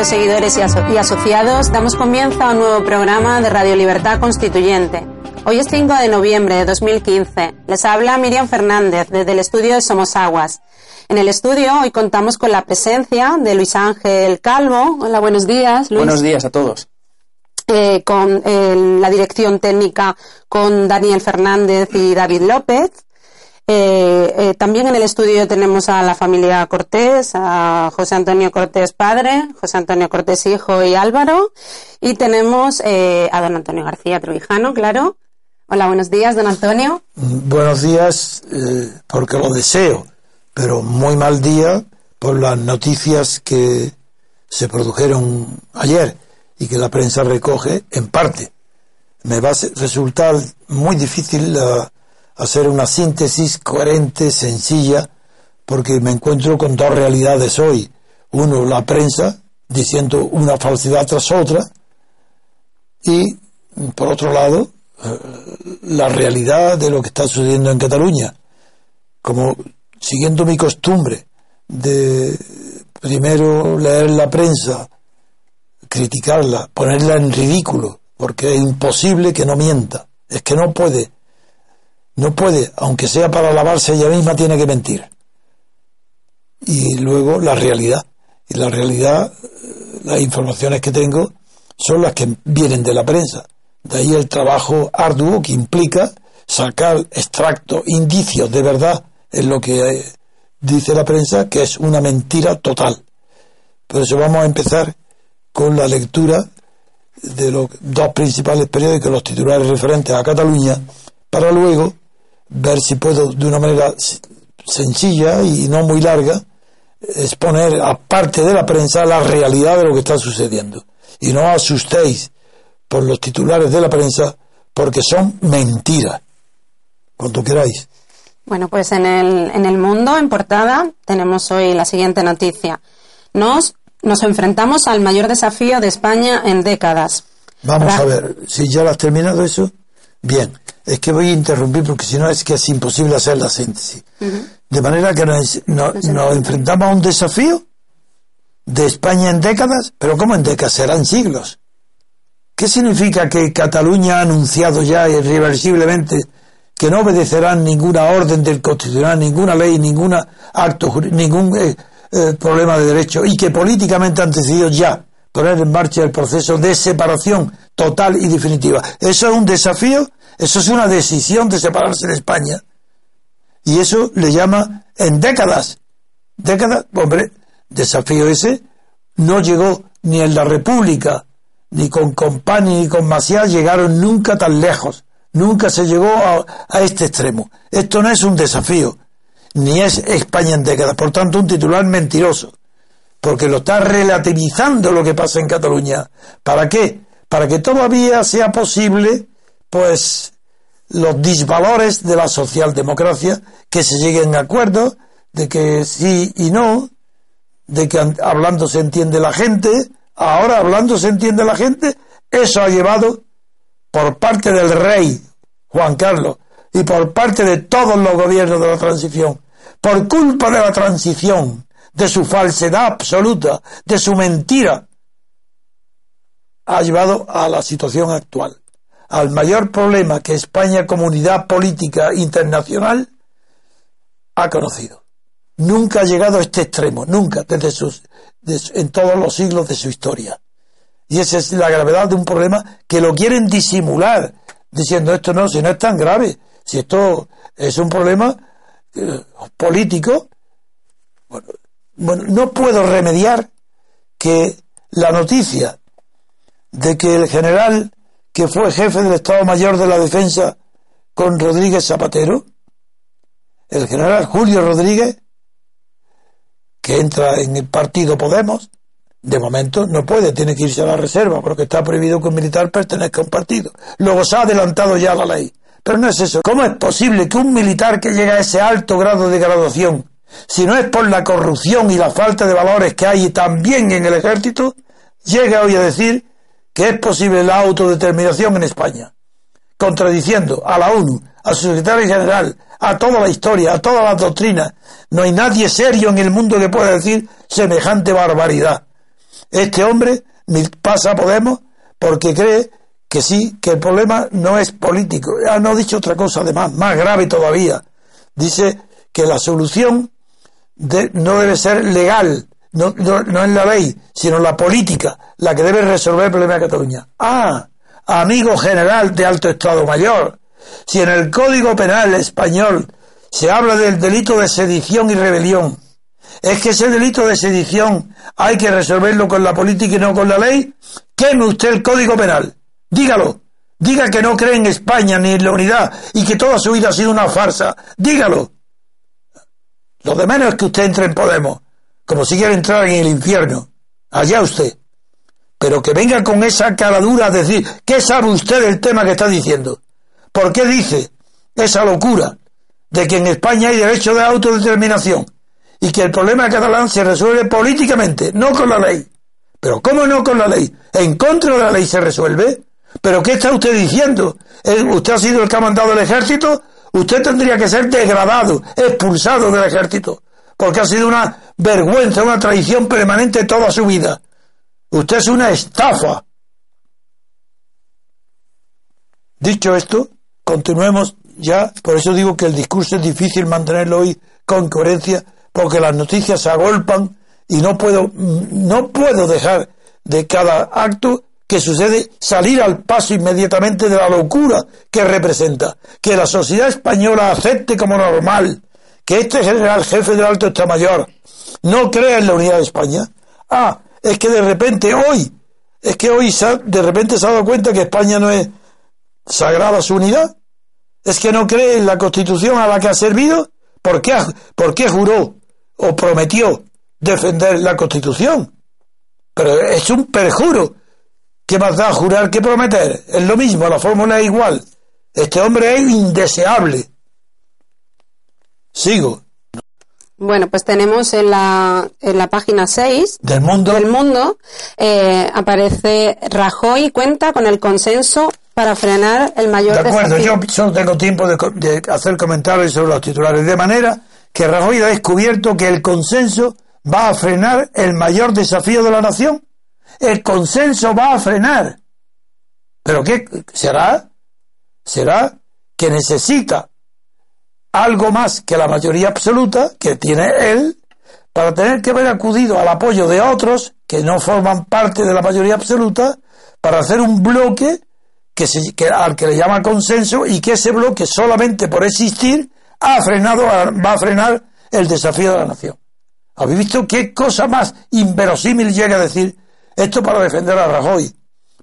Queridos seguidores y, aso y, asociados. Damos comienzo a un nuevo programa de Radio Libertad Constituyente. Hoy es 5 de noviembre de 2015. Les habla Miriam Fernández desde el estudio de Somos Aguas. En el estudio hoy contamos con la presencia de Luis Ángel Calvo. Hola, buenos días, Luis. Buenos días a todos. Eh, con eh, la dirección técnica con Daniel Fernández y David López. Eh, eh, también en el estudio tenemos a la familia Cortés, a José Antonio Cortés padre, José Antonio Cortés hijo y Álvaro. Y tenemos eh, a don Antonio García Trujano, claro. Hola, buenos días, don Antonio. Buenos días, eh, porque lo deseo, pero muy mal día por las noticias que se produjeron ayer y que la prensa recoge en parte. Me va a resultar muy difícil la hacer una síntesis coherente, sencilla, porque me encuentro con dos realidades hoy. Uno, la prensa, diciendo una falsedad tras otra, y por otro lado, la realidad de lo que está sucediendo en Cataluña. Como siguiendo mi costumbre de primero leer la prensa, criticarla, ponerla en ridículo, porque es imposible que no mienta. Es que no puede no puede, aunque sea para lavarse ella misma, tiene que mentir. Y luego la realidad. Y la realidad, las informaciones que tengo son las que vienen de la prensa. De ahí el trabajo arduo que implica sacar extractos, indicios de verdad en lo que dice la prensa, que es una mentira total. Por eso vamos a empezar con la lectura de los dos principales periódicos, los titulares referentes a Cataluña, para luego ver si puedo de una manera sencilla y no muy larga exponer, aparte de la prensa, la realidad de lo que está sucediendo. Y no asustéis por los titulares de la prensa, porque son mentiras. Cuando queráis. Bueno, pues en el, en el mundo, en portada, tenemos hoy la siguiente noticia. Nos, nos enfrentamos al mayor desafío de España en décadas. Vamos a ver, si ya lo has terminado eso, bien. Es que voy a interrumpir porque si no es que es imposible hacer la síntesis. Uh -huh. De manera que nos, no, nos, enfrentamos a un desafío de España en décadas, pero ¿cómo en décadas? Serán siglos. ¿Qué significa que Cataluña ha anunciado ya irreversiblemente que no obedecerán ninguna orden del Constitucional, ninguna ley, ningún acto, ningún eh, eh, problema de derecho y que políticamente han decidido ya poner en marcha el proceso de separación total y definitiva? ¿Eso es un desafío? Eso es una decisión de separarse de España. Y eso le llama en décadas. Décadas, hombre, desafío ese no llegó ni en la República, ni con Compani, ni con Maciá, llegaron nunca tan lejos. Nunca se llegó a, a, este extremo. Esto no es un desafío, ni es España en décadas. Por tanto, un titular mentiroso. Porque lo está relativizando lo que pasa en Cataluña. ¿Para qué? Para que todavía sea posible pues los disvalores de la socialdemocracia, que se lleguen a acuerdos de que sí y no, de que hablando se entiende la gente, ahora hablando se entiende la gente, eso ha llevado por parte del rey Juan Carlos y por parte de todos los gobiernos de la transición, por culpa de la transición, de su falsedad absoluta, de su mentira, ha llevado a la situación actual al mayor problema que España, comunidad política internacional, ha conocido. Nunca ha llegado a este extremo, nunca, desde sus, en todos los siglos de su historia. Y esa es la gravedad de un problema que lo quieren disimular, diciendo esto no, si no es tan grave, si esto es un problema eh, político, bueno, bueno, no puedo remediar que la noticia de que el general que fue jefe del Estado Mayor de la Defensa con Rodríguez Zapatero, el general Julio Rodríguez, que entra en el partido Podemos, de momento no puede, tiene que irse a la reserva, porque está prohibido que un militar pertenezca a un partido. Luego se ha adelantado ya la ley. Pero no es eso. ¿Cómo es posible que un militar que llega a ese alto grado de graduación, si no es por la corrupción y la falta de valores que hay también en el ejército, llegue hoy a decir que es posible la autodeterminación en España, contradiciendo a la ONU, a su secretario general, a toda la historia, a todas las doctrinas. No hay nadie serio en el mundo que pueda decir semejante barbaridad. este hombre pasa Podemos porque cree que sí, que el problema no es político. Ha no dicho otra cosa además, más grave todavía. Dice que la solución no debe ser legal, no, no, es la ley, sino la política, la que debe resolver el problema de Cataluña. Ah, amigo general de alto Estado Mayor, si en el Código Penal español se habla del delito de sedición y rebelión, es que ese delito de sedición hay que resolverlo con la política y no con la ley, queme usted el Código Penal, dígalo, diga que no cree en España ni en la unidad y que toda su vida ha sido una farsa, dígalo. Lo de menos es que usted entre en Podemos, como si quiera entrar en el infierno, allá usted. Pero que venga con esa cara dura a decir, ¿qué sabe usted del tema que está diciendo? ¿Por qué dice esa locura de que en España hay derecho de autodeterminación y que el problema catalán se resuelve políticamente, no con la ley? Pero ¿cómo no con la ley? ¿En contra de la ley se resuelve? ¿Pero qué está usted diciendo? ¿Usted ha sido el que ha mandado el ejército? Usted tendría que ser degradado, expulsado del ejército, porque ha sido una vergüenza, una traición permanente toda su vida. Usted es una estafa. Dicho esto, continuemos ya, por eso digo que el discurso es difícil mantenerlo hoy con coherencia, porque las noticias se agolpan y no puedo, no puedo dejar de cada acto que sucede salir al paso inmediatamente de la locura que representa, que la sociedad española acepte como normal que este general jefe del alto Estado Mayor no crea en la unidad de España. Ah, es que de repente hoy, es que hoy de repente se ha dado cuenta que España no es sagrada su unidad? ¿Es que no cree en la Constitución a la que ha servido? ¿Por qué, por qué juró o prometió defender la Constitución? Pero es un perjuro. ¿Qué más da jurar que prometer? Es lo mismo, la fórmula es igual. Este hombre es indeseable. Sigo. Bueno, pues tenemos en la, en la página 6 del mundo, del mundo eh, aparece Rajoy cuenta con el consenso para frenar el mayor De acuerdo, yo solo tengo tiempo de, hacer comentarios sobre los titulares, de manera que Rajoy ha descubierto que el consenso va a frenar el mayor desafío de la nación. El consenso va a frenar. ¿Pero qué será? Será que necesita algo más que la mayoría absoluta que tiene él para tener que haber acudido al apoyo de otros que no forman parte de la mayoría absoluta para hacer un bloque que, se, que al que le llama consenso y que ese bloque solamente por existir ha frenado va a frenar el desafío de la nación. ¿Habéis visto qué cosa más inverosímil llega a decir esto para defender a Rajoy?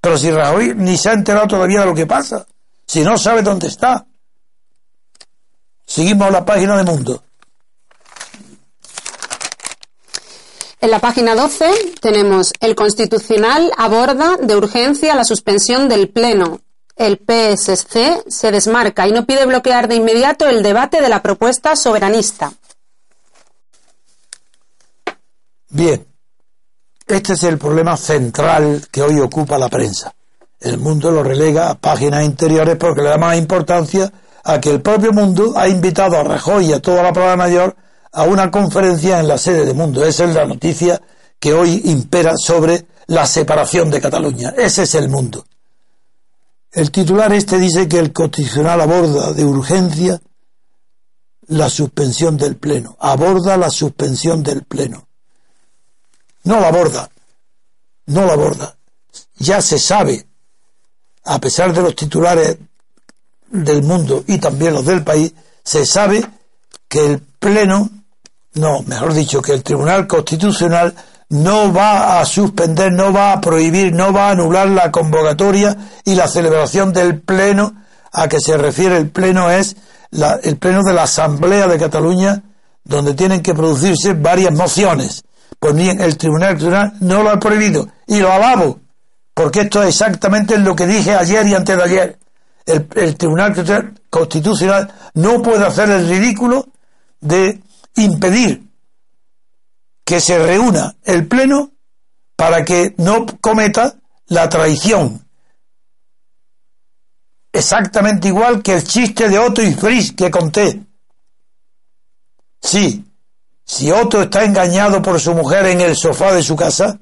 Pero si Rajoy ni se ha enterado todavía de lo que pasa, si no sabe dónde está, Seguimos la página de Mundo. En la página 12 tenemos el Constitucional aborda de urgencia la suspensión del Pleno. El PSC se desmarca y no pide bloquear de inmediato el debate de la propuesta soberanista. Bien, este es el problema central que hoy ocupa la prensa. El mundo lo relega a páginas interiores porque le da más importancia a que el propio Mundo ha invitado a Rajoy y a toda la Palabra Mayor a una conferencia en la sede de Mundo. Esa es la noticia que hoy impera sobre la separación de Cataluña. Ese es el mundo. El titular este dice que el Constitucional aborda de urgencia la suspensión del Pleno. Aborda la suspensión del Pleno. No la aborda. No la aborda. Ya se sabe, a pesar de los titulares del mundo y también los del país, se sabe que el Pleno, no, mejor dicho, que el Tribunal Constitucional no va a suspender, no va a prohibir, no va a anular la convocatoria y la celebración del Pleno a que se refiere el Pleno es el Pleno de la Asamblea de Cataluña, donde tienen que producirse varias mociones. Pues bien, el Tribunal Constitucional no lo ha prohibido y lo alabo, porque esto es exactamente lo que dije ayer y antes de ayer el, Tribunal Constitucional no puede hacer el ridículo de impedir que se reúna el Pleno para que no cometa la traición. Exactamente igual que el chiste de Otto y Fritz que conté. Sí, si Otto está engañado por su mujer en el sofá de su casa,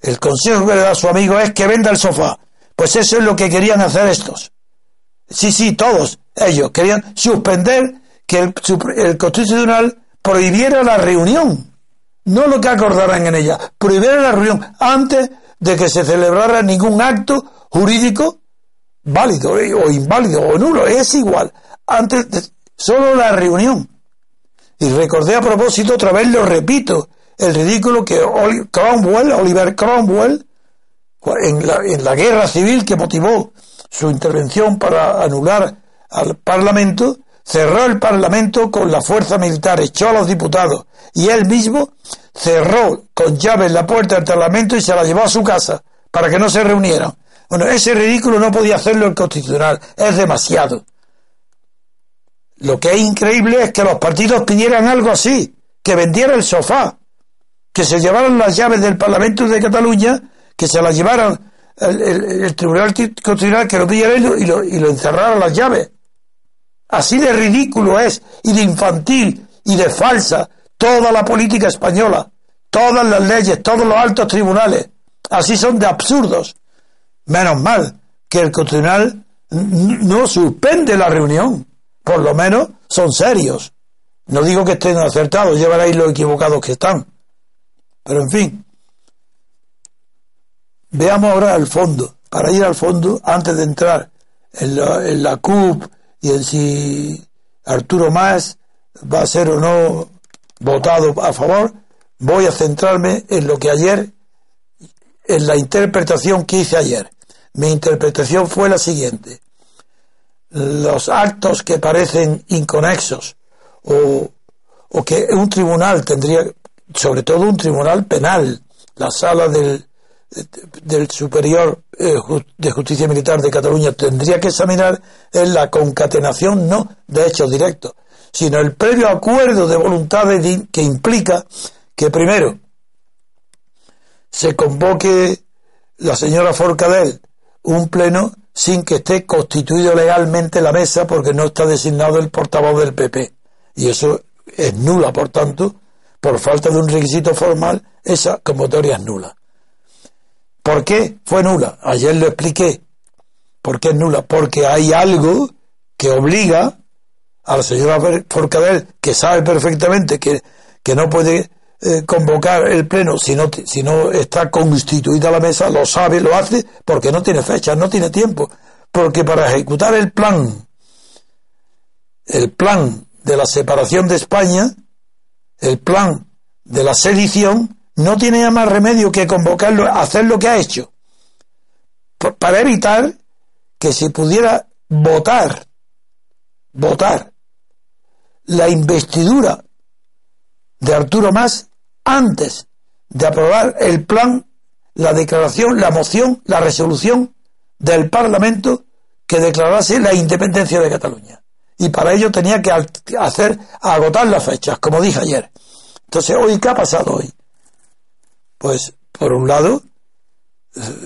el consejo que le da a su amigo es que venda el sofá. Pues eso es lo que querían hacer estos. Sí, sí, todos ellos querían suspender que el, Constitucional prohibiera la reunión. No lo que acordaran en ella, prohibiera la reunión antes de que se celebrara ningún acto jurídico válido o inválido o nulo. Es igual. Antes de, solo la reunión. Y recordé a propósito, otra vez lo repito, el ridículo que Cromwell, Oliver Cromwell, en la, en la guerra civil que motivó su intervención para anular al Parlamento, cerró el Parlamento con la fuerza militar, echó a los diputados y él mismo cerró con llave la puerta del Parlamento y se la llevó a su casa para que no se reunieran. Bueno, ese ridículo no podía hacerlo el Constitucional, es demasiado. Lo que es increíble es que los partidos pidieran algo así, que vendiera el sofá, que se llevaran las llaves del Parlamento de Cataluña, que se las llevaran el, Tribunal Constitucional, que lo pidiera y lo, y lo encerrara las llaves. Así de ridículo es, y de infantil, y de falsa, toda la política española, todas las leyes, todos los altos tribunales. Así son de absurdos. Menos mal que el Constitucional no suspende la reunión por lo menos son serios. No digo que estén acertados, ya veréis lo equivocados que están. Pero en fin, veamos ahora al fondo. Para ir al fondo, antes de entrar en la, en la CUP y en si Arturo Más va a ser o no votado a favor, voy a centrarme en lo que ayer, en la interpretación que hice ayer. Mi interpretación fue la siguiente los actos que parecen inconexos o, o que un tribunal tendría, sobre todo un tribunal penal, la sala del, del Superior eh, de Justicia Militar de Cataluña tendría que examinar en la concatenación no de hechos directos, sino el previo acuerdo de voluntades que implica que primero se convoque la señora Forcadell un pleno sin que esté constituido legalmente la mesa porque no está designado el portavoz del PP. Y eso es nula, por tanto, por falta de un requisito formal, esa convocatoria es nula. ¿Por qué fue nula? Ayer lo expliqué. ¿Por qué es nula? Porque hay algo que obliga a la señora Forcadell, que sabe perfectamente que, que no puede eh, convocar el pleno si no, si no está constituida la mesa, lo sabe, lo hace, porque no tiene fecha, no tiene tiempo. Porque para ejecutar el plan, el plan de la separación de España, el plan de la sedición, no tiene más remedio que convocarlo, hacer lo que ha hecho. Para evitar que se pudiera votar, votar la investidura de Arturo Más antes de aprobar el plan, la declaración, la moción, la resolución del Parlamento que declarase la independencia de Cataluña. Y para ello tenía que hacer, agotar las fechas, como dije ayer. Entonces, hoy, ¿qué ha pasado hoy? Pues, por un lado,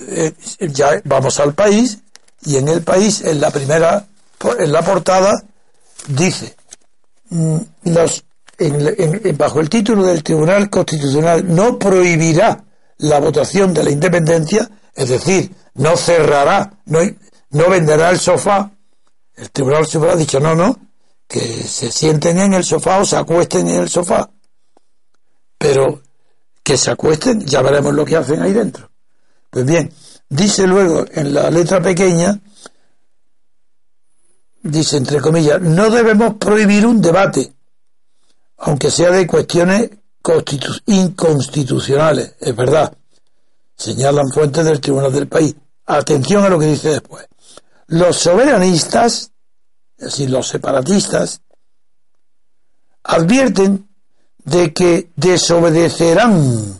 eh, ya vamos al país, y en el país, en la primera, en la portada, dice, mm, los bajo el título del Tribunal Constitucional no prohibirá la votación de la independencia, es decir, no cerrará, no, no venderá el sofá. El Tribunal Supremo ha dicho no, no, que se sienten en el sofá o se acuesten en el sofá. Pero que se acuesten, ya veremos lo que hacen ahí dentro. Pues bien, dice luego en la letra pequeña, dice entre comillas, no debemos prohibir un debate aunque sea de cuestiones inconstitucionales, es verdad. Señalan fuentes del Tribunal del país. Atención a lo que dice después. Los soberanistas, es decir, los separatistas, advierten de que desobedecerán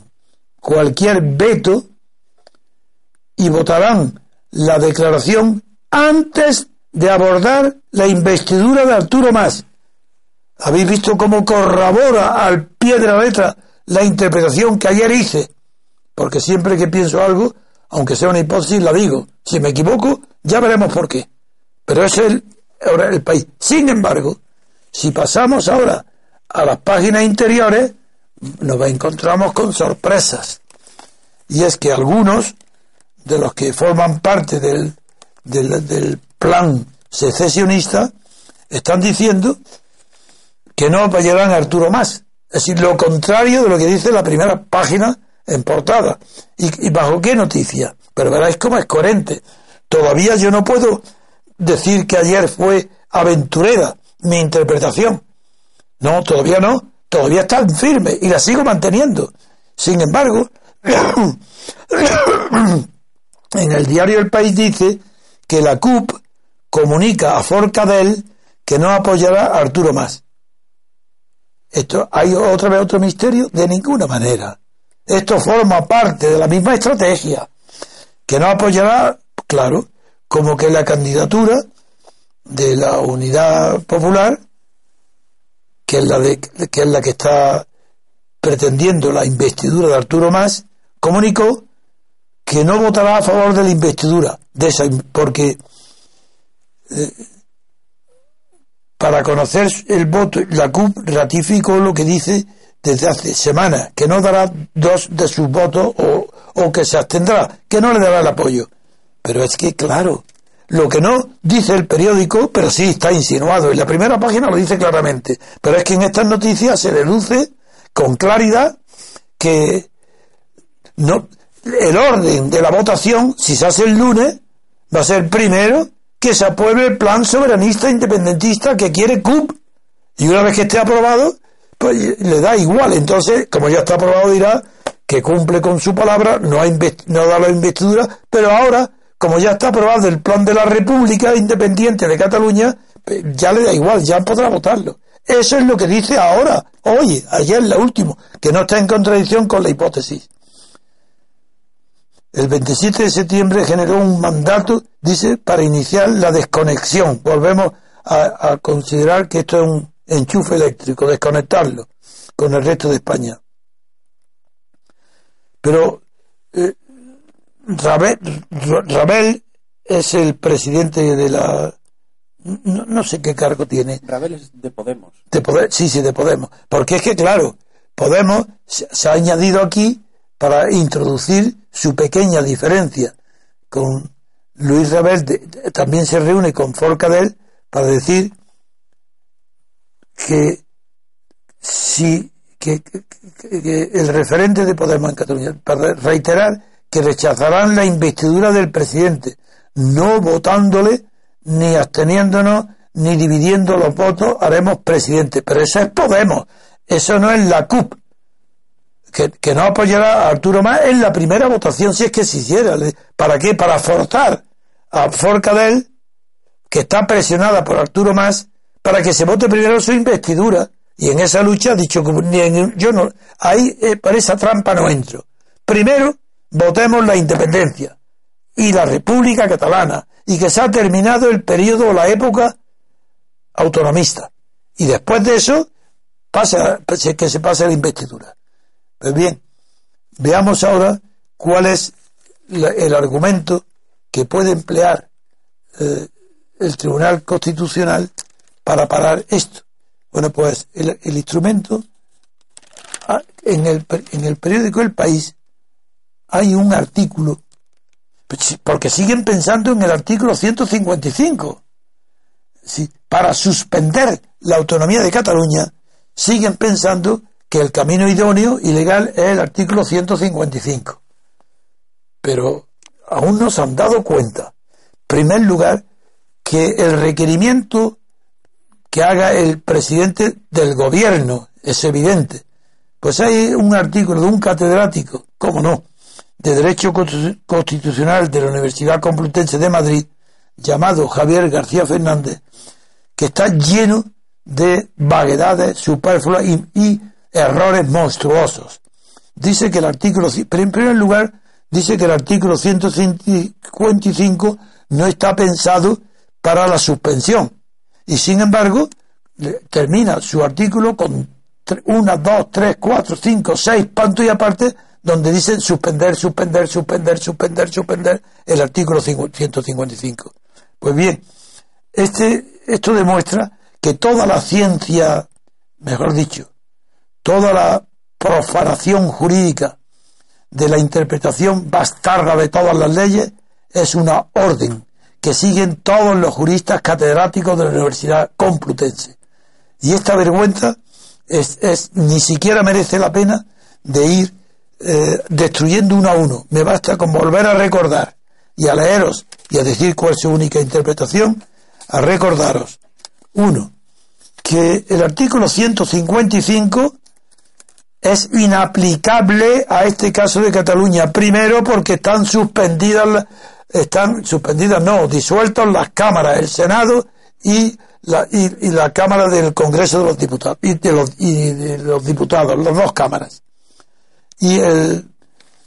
cualquier veto y votarán la declaración antes de abordar la investidura de Arturo Más ¿Habéis visto cómo corrobora al pie de la letra la interpretación que ayer hice? Porque siempre que pienso algo, aunque sea una hipótesis, la digo. Si me equivoco, ya veremos por qué. Pero es el, el país. Sin embargo, si pasamos ahora a las páginas interiores, nos encontramos con sorpresas. y es que algunos de los que forman parte del, del plan secesionista están diciendo que no apoyarán a Arturo más. Es decir, lo contrario de lo que dice la primera página en portada. ¿Y, bajo qué noticia? Pero veráis cómo es coherente. Todavía yo no puedo decir que ayer fue aventurera mi interpretación. No, todavía no. Todavía está firme y la sigo manteniendo. Sin embargo, en el diario El País dice que la CUP comunica a Forcadell que no apoyará a Arturo más. Esto, ¿Hay otra vez otro misterio? De ninguna manera. Esto forma parte de la misma estrategia, que no apoyará, claro, como que la candidatura de la unidad popular, que es la, de, que, es la que está pretendiendo la investidura de Arturo Más, comunicó que no votará a favor de la investidura, de esa, porque eh, para conocer el voto, la CUP ratificó lo que dice desde hace semanas, que no dará dos de sus votos o, o que se abstendrá, que no le dará el apoyo. Pero es que, claro, lo que no dice el periódico, pero sí está insinuado, en la primera página lo dice claramente, pero es que en estas noticias se deduce con claridad que no, el orden de la votación, si se hace el lunes, va a ser primero que se apruebe el plan soberanista independentista que quiere CUP. Y una vez que esté aprobado, pues le da igual. Entonces, como ya está aprobado, dirá que cumple con su palabra, no, no da la investidura, pero ahora, como ya está aprobado el plan de la República Independiente de Cataluña, pues ya le da igual, ya podrá votarlo. Eso es lo que dice ahora, hoy, ayer, la última, que no está en contradicción con la hipótesis el 27 de septiembre generó un mandato, dice, para iniciar la desconexión. Volvemos a, considerar que esto es un enchufe eléctrico, desconectarlo con el resto de España. Pero eh, Rabel, es el presidente de la... No, sé qué cargo tiene. Rabel es de Podemos. De sí, sí, de Podemos. Porque es que, claro, Podemos se ha añadido aquí para introducir su pequeña diferencia con Luis Rabel, también se reúne con Forcadell para decir que si que, el referente de Podemos en Cataluña, para reiterar que rechazarán la investidura del presidente, no votándole, ni absteniéndonos, ni dividiendo los votos, haremos presidente. Pero eso es Podemos, eso no es la CUP que, no apoyará a Arturo Más en la primera votación si es que se hiciera. ¿Para qué? Para forzar a Forcadell, que está presionada por Arturo Más, para que se vote primero su investidura. Y en esa lucha ha dicho que yo no, ahí eh, para esa trampa no entro. Primero, votemos la independencia y la República Catalana y que se ha terminado el periodo o la época autonomista. Y después de eso, pasa, que se pase la investidura. Pues bien, veamos ahora cuál es el argumento que puede emplear eh, el Tribunal Constitucional para parar esto. Bueno, pues el, instrumento, ah, en el, en el periódico El País hay un artículo, pues porque siguen pensando en el artículo 155. Para suspender la autonomía de Cataluña, siguen pensando que el camino idóneo y legal es el artículo 155. Pero aún no se han dado cuenta, en primer lugar, que el requerimiento que haga el presidente del gobierno es evidente. Pues hay un artículo de un catedrático, cómo no, de Derecho Constitucional de la Universidad Complutense de Madrid, llamado Javier García Fernández, que está lleno de vaguedades superfluas y errores monstruosos. Dice que el artículo, pero en primer lugar, dice que el artículo 155 no está pensado para la suspensión. Y sin embargo, termina su artículo con una, dos, tres, cuatro, cinco, seis puntos y aparte, donde dice suspender, suspender, suspender, suspender, suspender el artículo 155. Pues bien, este, esto demuestra que toda la ciencia, mejor dicho, toda la profanación jurídica de la interpretación bastarda de todas las leyes es una orden que siguen todos los juristas catedráticos de la Universidad Complutense. Y esta vergüenza es, es ni siquiera merece la pena de ir eh, destruyendo uno a uno. Me basta con volver a recordar y a leeros y a decir cuál es su única interpretación, a recordaros, uno, que el artículo 155 es inaplicable a este caso de Cataluña. Primero porque están suspendidas, están suspendidas, no, disueltos las cámaras, el Senado y la, y, la Cámara del Congreso de los Diputados, y de los, y de los diputados, las dos cámaras. Y el,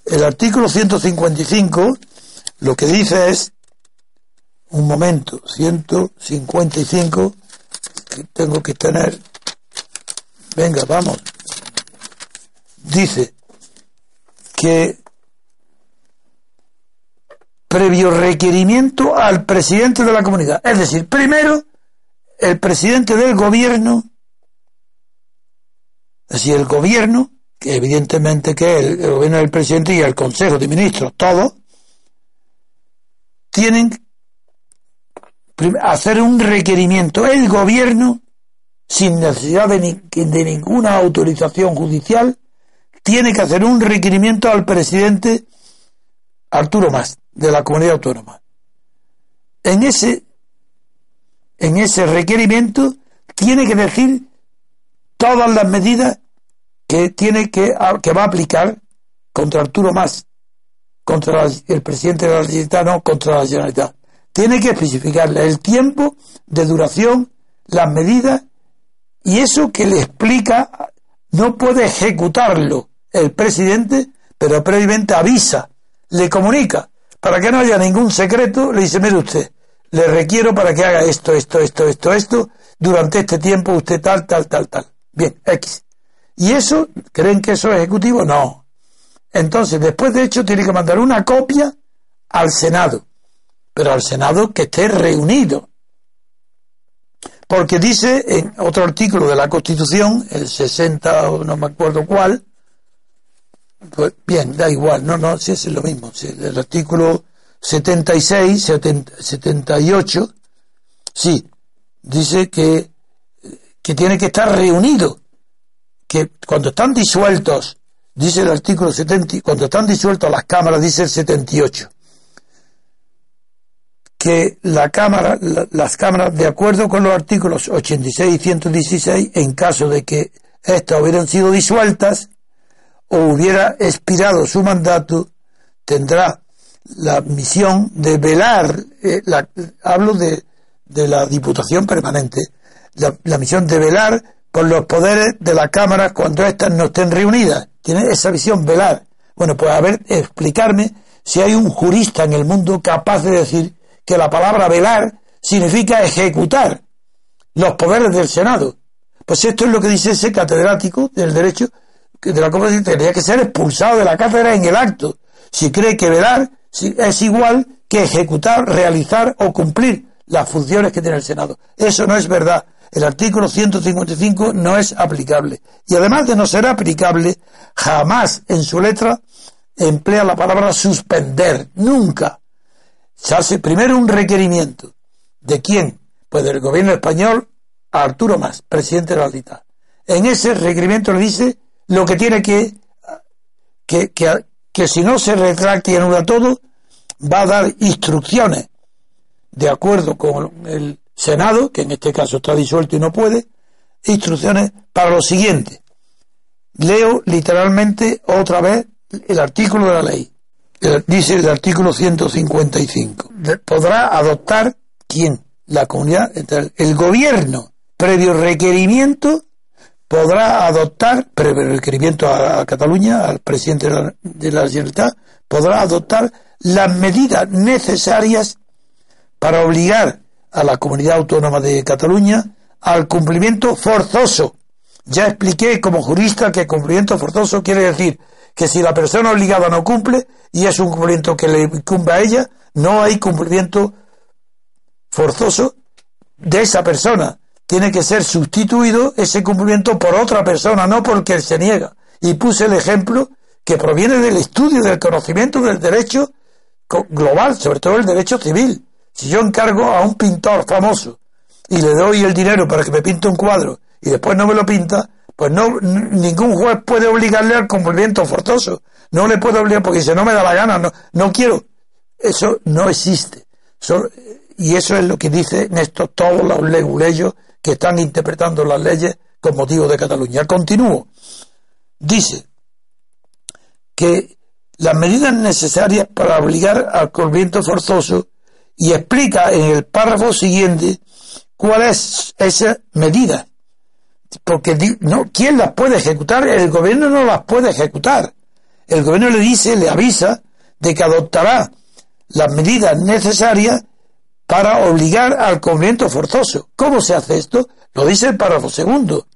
el artículo 155 lo que dice es, un momento, 155, tengo que tener, venga, vamos, dice que previo requerimiento al presidente de la comunidad. Es decir, primero, el presidente del gobierno, es decir, el gobierno que evidentemente que el, el gobierno del presidente y el Consejo de Ministros, todos, tienen hacer un requerimiento. El gobierno, sin necesidad de, de ninguna autorización judicial, tiene que hacer un requerimiento al presidente Arturo Mas, de la comunidad autónoma. En ese, en ese requerimiento tiene que decir todas las medidas que tiene que, que va a aplicar contra Arturo Más, contra el presidente de la Generalitat, no contra la Generalitat. Tiene que especificarle el tiempo de duración, las medidas y eso que le explica no puede ejecutarlo el presidente, pero previamente avisa, le comunica, para que no haya ningún secreto, le dice, mire usted, le requiero para que haga esto, esto, esto, esto, esto, durante este tiempo usted tal, tal, tal, tal. Bien, X. ¿Y eso? ¿Creen que eso es ejecutivo? No. Entonces, después de hecho, tiene que mandar una copia al Senado, pero al Senado que esté reunido. Porque dice en otro artículo de la Constitución, el 60 o no me acuerdo cuál, pues bien, da igual, no, no, si es lo mismo, el artículo 76, 78, sí, dice que, que tiene que estar reunido que cuando están disueltos, dice el artículo 70, cuando están disueltos las cámaras, dice el 78, que la cámara, las cámaras, de acuerdo con los artículos 86 y 116, en caso de que estas hubieran sido disueltas o hubiera expirado su mandato, tendrá la misión de velar, eh, hablo de, de, la Diputación Permanente, la misión de velar por los poderes de la Cámara cuando éstas no estén reunidas. Tiene esa visión velar. Bueno, pues a ver, explicarme si hay un jurista en el mundo capaz de decir que la palabra velar significa ejecutar los poderes del Senado. Pues esto es lo que dice ese catedrático del derecho de la Constitución. Tendría que ser expulsado de la cátedra en el acto. Si cree que velar es igual que ejecutar, realizar o cumplir las funciones que tiene el Senado. Eso no es verdad el artículo 155 no es aplicable. Y además de no ser aplicable, jamás en su letra emplea la palabra suspender. Nunca. Se hace primero un requerimiento. ¿De quién? Pues del gobierno español a Arturo Mas, presidente de la Alta. En ese requerimiento le dice lo que tiene que, que, que, que si no se retracta y anula todo, va a dar instrucciones de acuerdo con el Senado, que en este caso está disuelto y no puede, instrucciones para lo siguiente. Leo literalmente otra vez el artículo de la ley. Dice el artículo 155. Podrá adoptar quién? La comunidad, el gobierno, previo requerimiento, podrá adoptar, previo requerimiento a, Cataluña, al presidente de la, de la podrá adoptar las medidas necesarias para obligar a la comunidad autónoma de Cataluña al cumplimiento forzoso. Ya expliqué como jurista que cumplimiento forzoso quiere decir que si la persona obligada no cumple y es un cumplimiento que le incumbe a ella, no hay cumplimiento forzoso de esa persona. Tiene que ser sustituido ese cumplimiento por otra persona, no porque él se niega. Y puse el ejemplo que proviene del estudio, del conocimiento del derecho global, sobre todo el derecho civil. Si yo encargo a un pintor famoso y le doy el dinero para que me pinte un cuadro y después no me lo pinta, pues no ningún juez puede obligarle al cumplimiento forzoso. No le puede obligar porque dice no me da la gana, no, no quiero. Eso no existe. y eso es lo que dicen estos todos los leguleyos que están interpretando las leyes con motivo de Cataluña. Continúo. Dice que las medidas necesarias para obligar al cumplimiento forzoso y explica en el párrafo siguiente cuál es esa medida. Porque no, ¿quién las puede ejecutar? El gobierno no las puede ejecutar. El gobierno le dice, le avisa de que adoptará las medidas necesarias para obligar al cumplimiento forzoso. ¿Cómo se hace esto? Lo dice el párrafo segundo.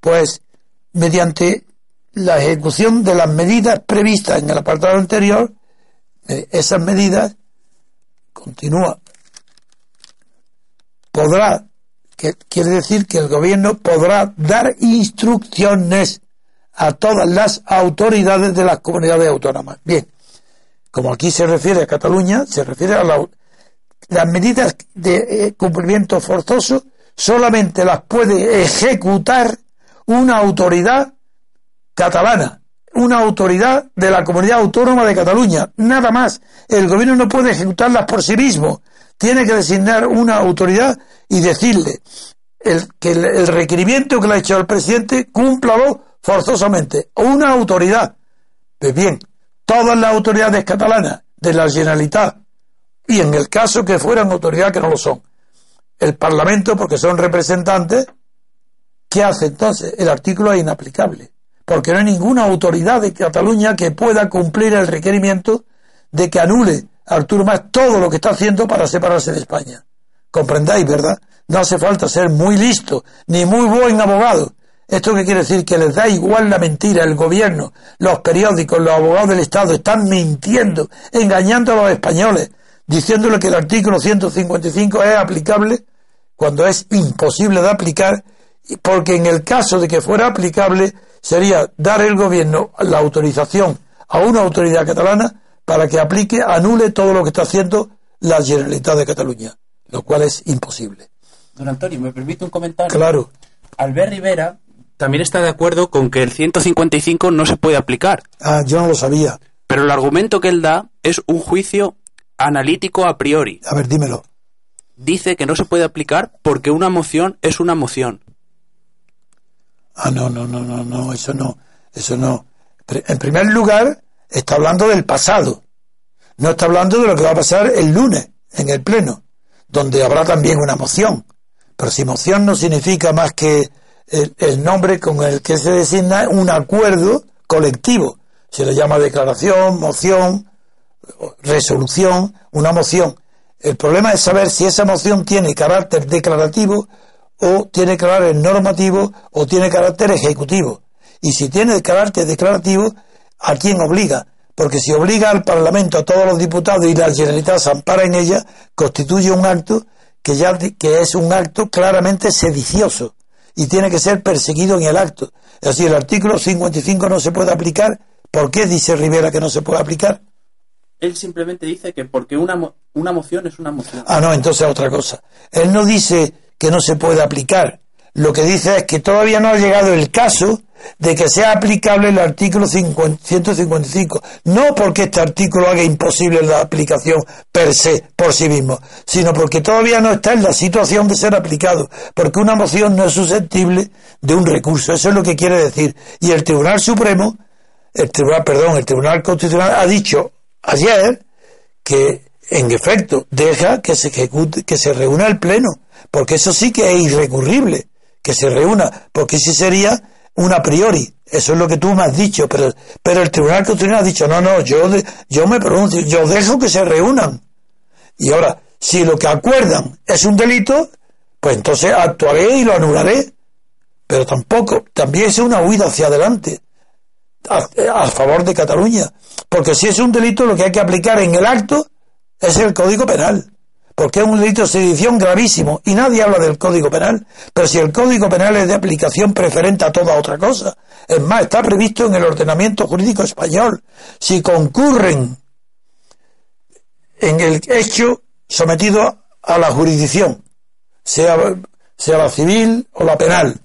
Pues mediante la ejecución de las medidas previstas en el apartado anterior, eh, esas medidas, continúa, podrá, que quiere decir que el gobierno podrá dar instrucciones a todas las autoridades de las comunidades autónomas. Bien, como aquí se refiere a Cataluña, se refiere a las medidas de eh, cumplimiento forzoso, solamente las puede ejecutar una autoridad catalana, una autoridad de la comunidad autónoma de Cataluña, nada más. El gobierno no puede ejecutarlas por sí mismo, tiene que designar una autoridad y decirle el, que el, requerimiento que le ha hecho el presidente cúmplalo forzosamente. Una autoridad. Pues bien, todas las autoridades catalanas de la Generalitat, y en el caso que fueran autoridades que no lo son, el Parlamento, porque son representantes, ¿qué hace entonces? El artículo es inaplicable porque no hay ninguna autoridad de Cataluña que pueda cumplir el requerimiento de que anule a Arturo Mas todo lo que está haciendo para separarse de España. ¿Comprendáis, verdad? No hace falta ser muy listo, ni muy buen abogado. ¿Esto qué quiere decir? Que les da igual la mentira. El gobierno, los periódicos, los abogados del Estado están mintiendo, engañando a los españoles, diciéndole que el artículo 155 es aplicable cuando es imposible de aplicar, porque en el caso de que fuera aplicable, sería dar el gobierno la autorización a una autoridad catalana para que aplique, anule todo lo que está haciendo la Generalitat de Cataluña, lo cual es imposible. Don Antonio, ¿me permite un comentario? Claro. Albert Rivera también está de acuerdo con que el 155 no se puede aplicar. Ah, yo no lo sabía. Pero el argumento que él da es un juicio analítico a priori. A ver, dímelo. Dice que no se puede aplicar porque una moción es una moción. Ah, no, no, no, no, no, eso no, eso no. En primer lugar, está hablando del pasado. No está hablando de lo que va a pasar el lunes en el Pleno, donde habrá también una moción. Pero si moción no significa más que el, nombre con el que se designa un acuerdo colectivo. Se le llama declaración, moción, resolución, una moción. El problema es saber si esa moción tiene carácter declarativo o tiene carácter normativo o tiene carácter ejecutivo. Y si tiene carácter declarativo, ¿a quién obliga? Porque si obliga al Parlamento, a todos los diputados y la Generalitat se ampara en ella, constituye un acto que ya que es un acto claramente sedicioso y tiene que ser perseguido en el acto. Es decir, el artículo 55 no se puede aplicar. ¿Por qué dice Rivera que no se puede aplicar? Él simplemente dice que porque una, una moción es una moción. Ah, no, entonces otra cosa. Él no dice que no se puede aplicar. Lo que dice es que todavía no ha llegado el caso de que sea aplicable el artículo 155. No porque este artículo haga imposible la aplicación per se, por sí mismo, sino porque todavía no está en la situación de ser aplicado, porque una moción no es susceptible de un recurso. Eso es lo que quiere decir. Y el Tribunal Supremo, el Tribunal, perdón, el Tribunal Constitucional ha dicho ayer que en efecto deja que se ejecute, que se reúna el Pleno porque eso sí que es irrecurrible, que se reúna, porque ese sería un a priori. Eso es lo que tú me has dicho, pero, pero el Tribunal Constitucional ha dicho, no, no, yo, yo me pronuncio, yo dejo que se reúnan. Y ahora, si lo que acuerdan es un delito, pues entonces actuaré y lo anularé. Pero tampoco, también es una huida hacia adelante, a, favor de Cataluña. Porque si es un delito, lo que hay que aplicar en el acto es el Código Penal. Porque es un delito de sedición gravísimo. Y nadie habla del Código Penal, pero si el Código Penal es de aplicación preferente a toda otra cosa, es más, está previsto en el ordenamiento jurídico español, si concurren en el hecho sometido a la jurisdicción, sea, sea la civil o la penal,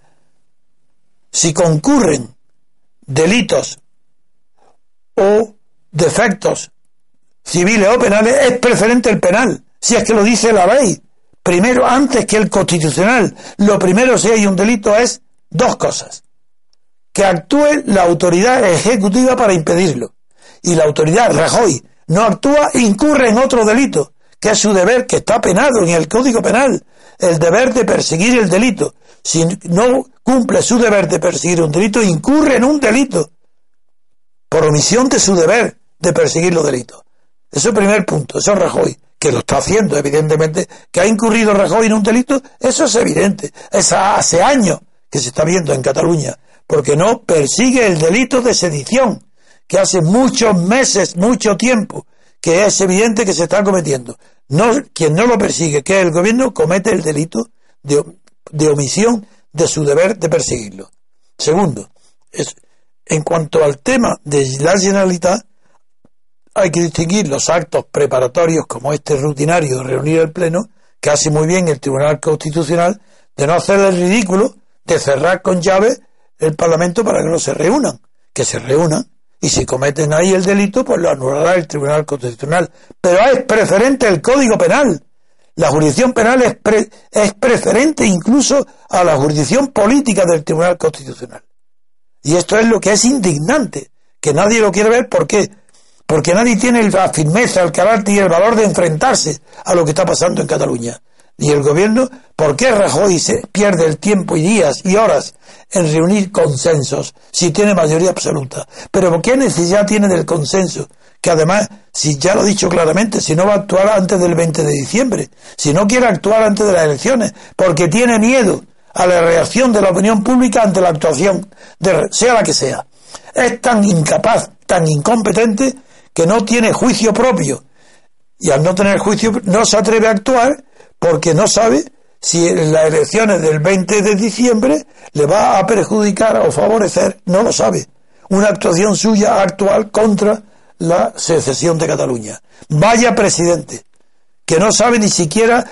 si concurren delitos o defectos civiles o penales, es preferente el penal, si es que lo dice la ley. Primero, antes que el constitucional, lo primero si hay un delito es dos cosas. Que actúe la autoridad ejecutiva para impedirlo. Y la autoridad, Rajoy, no actúa, incurre en otro delito, que es su deber, que está penado en el Código Penal, el deber de perseguir el delito. Si no cumple su deber de perseguir un delito, incurre en un delito por omisión de su deber de perseguir los delitos. Eso es el primer punto, eso es Rajoy, que lo está haciendo, evidentemente, que ha incurrido Rajoy en un delito, eso es evidente, es hace años que se está viendo en Cataluña, porque no persigue el delito de sedición, que hace muchos meses, mucho tiempo, que es evidente que se está cometiendo. No, quien no lo persigue, que es el gobierno, comete el delito de, de omisión de su deber de perseguirlo. Segundo, es, en cuanto al tema de la Generalitat, hay que distinguir los actos preparatorios como este rutinario de reunir el Pleno, que hace muy bien el Tribunal Constitucional, de no hacer el ridículo de cerrar con llave el Parlamento para que no se reúnan, que se reúnan y si cometen ahí el delito, pues lo anulará el Tribunal Constitucional. Pero es preferente el Código Penal. La jurisdicción penal es, preferente incluso a la jurisdicción política del Tribunal Constitucional. Y esto es lo que es indignante, que nadie lo quiere ver. ¿Por qué? Porque nadie tiene la firmeza, el carácter y el valor de enfrentarse a lo que está pasando en Cataluña. Y el gobierno, ¿por qué Rajoy se pierde el tiempo y días y horas en reunir consensos si tiene mayoría absoluta? Pero ¿qué necesidad tiene del consenso? Que además, si ya lo he dicho claramente, si no va a actuar antes del 20 de diciembre, si no quiere actuar antes de las elecciones, porque tiene miedo a la reacción de la opinión pública ante la actuación, de, sea la que sea. Es tan incapaz, tan incompetente, que no tiene juicio propio. Y al no tener juicio, no se atreve a actuar porque no sabe si las elecciones del 20 de diciembre le va a perjudicar o favorecer, no lo sabe. Una actuación suya actual contra la secesión de Cataluña. Vaya presidente, que no sabe ni siquiera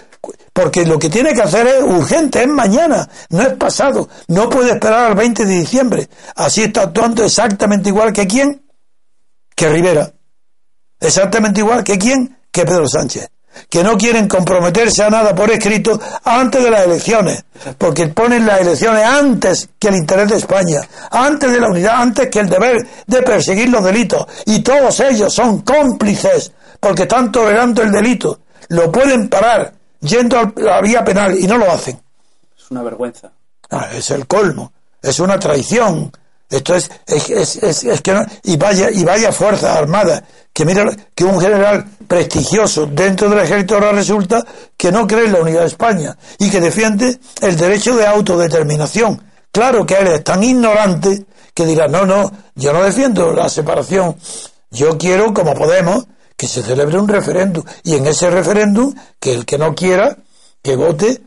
porque lo que tiene que hacer es urgente, es mañana, no es pasado, no puede esperar al 20 de diciembre. Así está actuando exactamente igual que quién, que Rivera. Exactamente igual que quién, que Pedro Sánchez. Que no quieren comprometerse a nada por escrito antes de las elecciones, porque ponen las elecciones antes que el interés de España, antes de la unidad, antes que el deber de perseguir los delitos. Y todos ellos son cómplices, porque están tolerando el delito. Lo pueden parar, yendo a la vía penal y no lo hacen. Es una vergüenza. Ah, es el colmo, es una traición. Esto es, es, es, es que no, y vaya y vaya fuerzas armadas que mira que un general prestigioso dentro del ejército ahora resulta que no cree en la unidad de España y que defiende el derecho de autodeterminación. Claro que él es tan ignorante que dirá, no, no, yo no defiendo la separación, yo quiero, como podemos, que se celebre un referéndum y en ese referéndum que el que no quiera que vote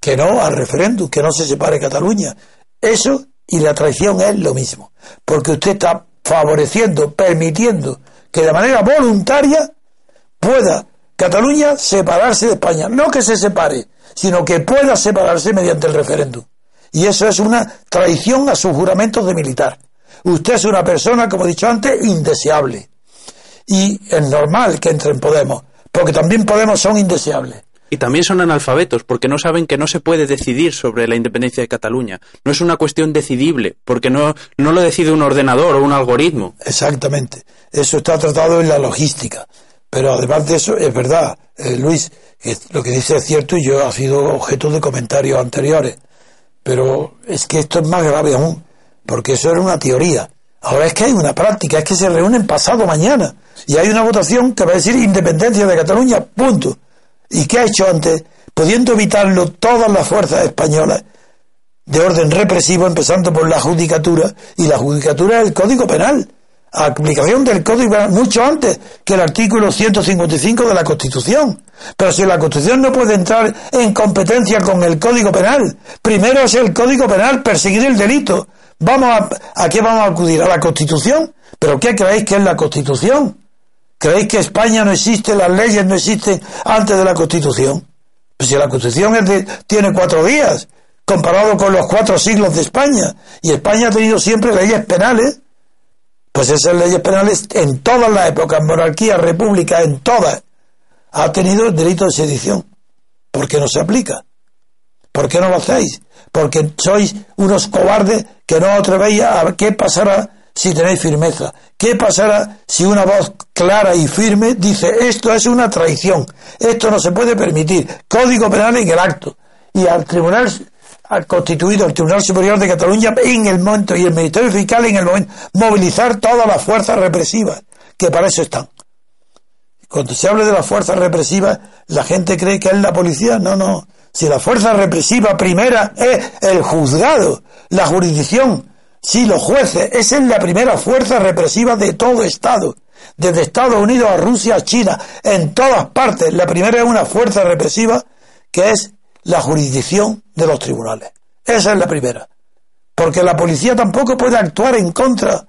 que no al referéndum, que no se separe Cataluña. Eso y la traición es lo mismo, porque usted está favoreciendo, permitiendo que de manera voluntaria pueda Cataluña separarse de España. No que se separe, sino que pueda separarse mediante el referéndum. Y eso es una traición a sus juramentos de militar. Usted es una persona, como he dicho antes, indeseable y es normal que entren Podemos, porque también Podemos son indeseables. Y también son analfabetos, porque no saben que no se puede decidir sobre la independencia de Cataluña. No es una cuestión decidible, porque no, no lo decide un ordenador o un algoritmo. Exactamente. Eso está tratado en la logística. Pero además de eso, es verdad, eh, Luis, lo que dice es cierto y yo ha sido objeto de comentarios anteriores. Pero es que esto es más grave aún, porque eso era una teoría. Ahora es que hay una práctica, es que se reúnen pasado mañana y hay una votación que va a decir independencia de Cataluña, punto. ¿Y qué ha hecho antes? Pudiendo evitarlo todas las fuerzas españolas de orden represivo, empezando por la judicatura, y la judicatura es el Código Penal. aplicación del Código Penal mucho antes que el artículo 155 de la Constitución. Pero si la Constitución no puede entrar en competencia con el Código Penal, primero es el Código Penal perseguir el delito. Vamos a, ¿A qué vamos a acudir? ¿A la Constitución? ¿Pero qué creéis que es la Constitución? ¿Creéis que España no existe, las leyes no existen antes de la Constitución? Pues si la Constitución tiene cuatro días, comparado con los cuatro siglos de España, y España ha tenido siempre leyes penales, pues esas leyes penales en todas las épocas, monarquía, república, en todas, ha tenido el delito de sedición. ¿Por qué no se aplica? ¿Por qué no lo hacéis? Porque sois unos cobardes que no atrevéis a qué pasará si tenéis firmeza. ¿Qué pasará si una voz clara y firme dice esto es una traición, esto no se puede permitir? Código penal en el acto. Y al tribunal constituido, el Tribunal Superior de Cataluña en el momento y el Ministerio Fiscal en el momento, movilizar todas las fuerzas represivas, que para eso están. Cuando se habla de las fuerzas represivas, la gente cree que es la policía. No, no. Si la fuerza represiva primera es el juzgado, la jurisdicción, si los jueces, esa es la primera fuerza represiva de todo Estado. Desde Estados Unidos a Rusia, a China, en todas partes. La primera es una fuerza represiva que es la jurisdicción de los tribunales. Esa es la primera. Porque la policía tampoco puede actuar en contra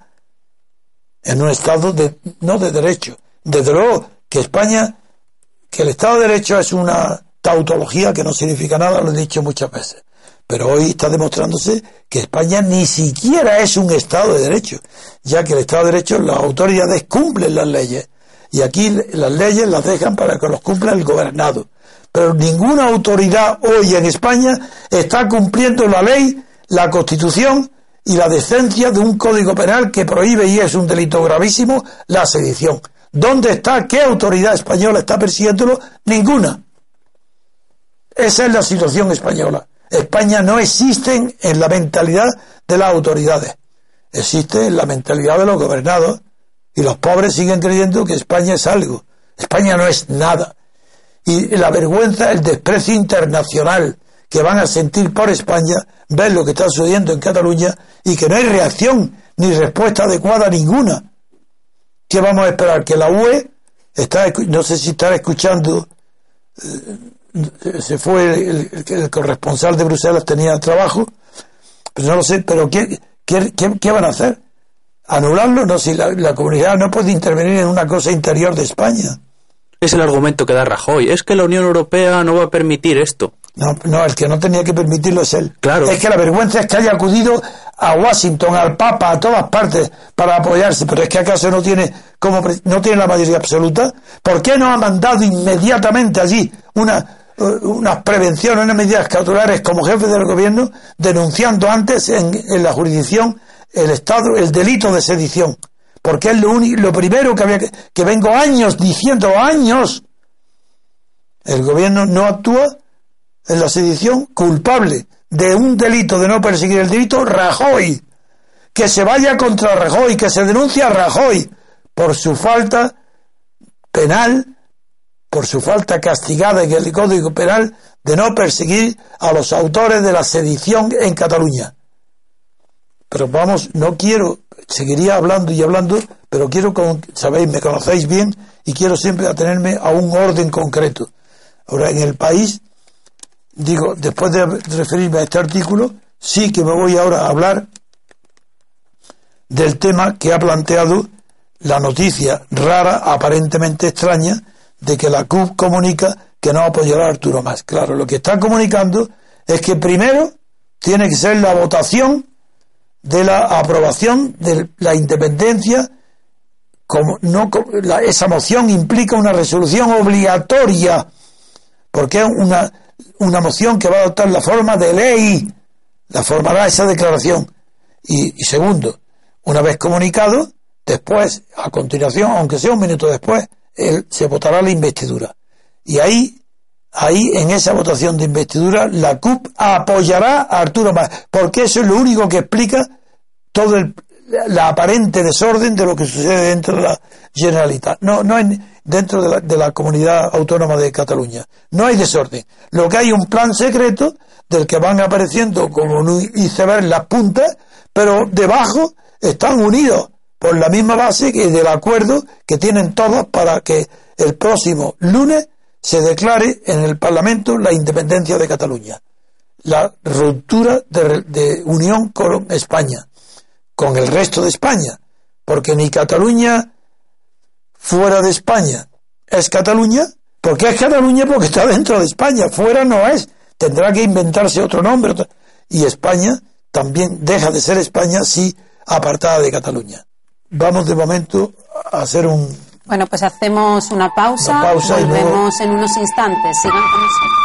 en un Estado de, no de derecho. Desde luego que España, que el Estado de Derecho es una tautología que no significa nada, lo he dicho muchas veces. Pero hoy está demostrándose que España ni siquiera es un Estado de Derecho, ya que el Estado de Derecho las autoridades cumplen las leyes y aquí las leyes las dejan para que los cumpla el gobernado. Pero ninguna autoridad hoy en España está cumpliendo la ley, la Constitución y la decencia de un código penal que prohíbe y es un delito gravísimo la sedición. ¿Dónde está? ¿Qué autoridad española está persiguiéndolo? Ninguna. Esa es la situación española. España no existe en la mentalidad de las autoridades, existe en la mentalidad de los gobernados y los pobres siguen creyendo que España es algo. España no es nada. Y la vergüenza, el desprecio internacional que van a sentir por España, ver lo que está sucediendo en Cataluña y que no hay reacción ni respuesta adecuada ninguna. ¿Qué vamos a esperar? Que la UE está, no sé si estará escuchando eh, se fue el, corresponsal de Bruselas, tenía trabajo, pero no lo sé, pero ¿qué, qué, van a hacer? ¿Anularlo? No, si la, comunidad no puede intervenir en una cosa interior de España. Es el argumento que da Rajoy, es que la Unión Europea no va a permitir esto. No, no, el que no tenía que permitirlo es él. Claro. Es que la vergüenza es que haya acudido a Washington, al Papa, a todas partes para apoyarse, pero es que acaso no tiene como no tiene la mayoría absoluta. ¿Por qué no ha mandado inmediatamente allí una unas prevenciones, unas medidas cautelares como jefe del gobierno, denunciando antes en, la jurisdicción el Estado, el delito de sedición. Porque es lo, único, lo primero que había que, que vengo años diciendo, años. El gobierno no actúa en la sedición culpable de un delito de no perseguir el delito, Rajoy. Que se vaya contra Rajoy, que se denuncie a Rajoy por su falta penal por su falta castigada en el Código Penal de no perseguir a los autores de la sedición en Cataluña. Pero vamos, no quiero, seguiría hablando y hablando, pero quiero, sabéis, me conocéis bien y quiero siempre atenerme a un orden concreto. Ahora, en el país, digo, después de referirme a este artículo, sí que me voy ahora a hablar del tema que ha planteado la noticia rara, aparentemente extraña, de que la CUP comunica que no apoyará a Arturo Más. Claro, lo que está comunicando es que primero tiene que ser la votación de la aprobación de la independencia. Como no, esa moción implica una resolución obligatoria, porque es una, una moción que va a adoptar la forma de ley, la formará esa declaración. Y segundo, una vez comunicado, después, a continuación, aunque sea un minuto después, se votará la investidura. Y ahí, ahí en esa votación de investidura, la CUP apoyará a Arturo Mas, porque eso es lo único que explica todo el, la aparente desorden de lo que sucede dentro de la Generalitat. No, no en, dentro de la, de la comunidad autónoma de Cataluña. No hay desorden. Lo que hay un plan secreto del que van apareciendo como un iceberg las puntas, pero debajo están unidos por la misma base que del acuerdo que tienen todos para que el próximo lunes se declare en el Parlamento la independencia de Cataluña. La ruptura de, de unión con España, con el resto de España, porque ni Cataluña fuera de España es Cataluña, porque es Cataluña porque está dentro de España, fuera no es, tendrá que inventarse otro nombre, y España también deja de ser España si apartada de Cataluña. Vamos de momento a hacer un... Bueno, pues hacemos una pausa, Una pausa y volvemos en unos instantes. Sigan con nosotros.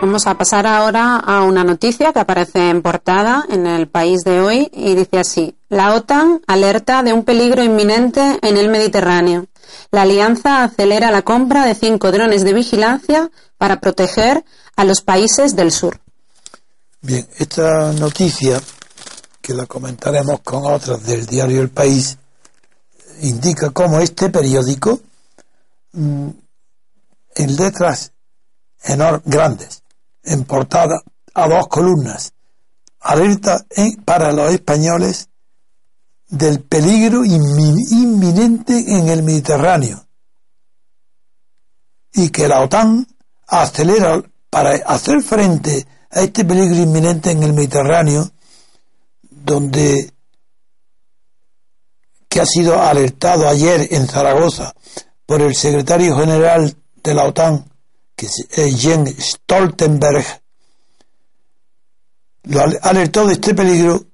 Vamos a pasar ahora a una noticia que aparece en portada en el país de hoy y dice así. La OTAN alerta de un peligro inminente en el Mediterráneo. La alianza acelera la compra de cinco drones de vigilancia para proteger a los países del sur. Bien, esta noticia, que la comentaremos con otras del diario El País, indica cómo este periódico, mm, en letras enor grandes, en portada, a dos columnas, alerta en- para los españoles del peligro inmi- inminente en el Mediterráneo. Y que la OTAN acelera para hacer frente a este peligro inminente en el Mediterráneo, donde que ha sido alertado ayer en Zaragoza por el secretario general de la OTAN, que eh, Jens Stoltenberg, lo al- alertó de este peligro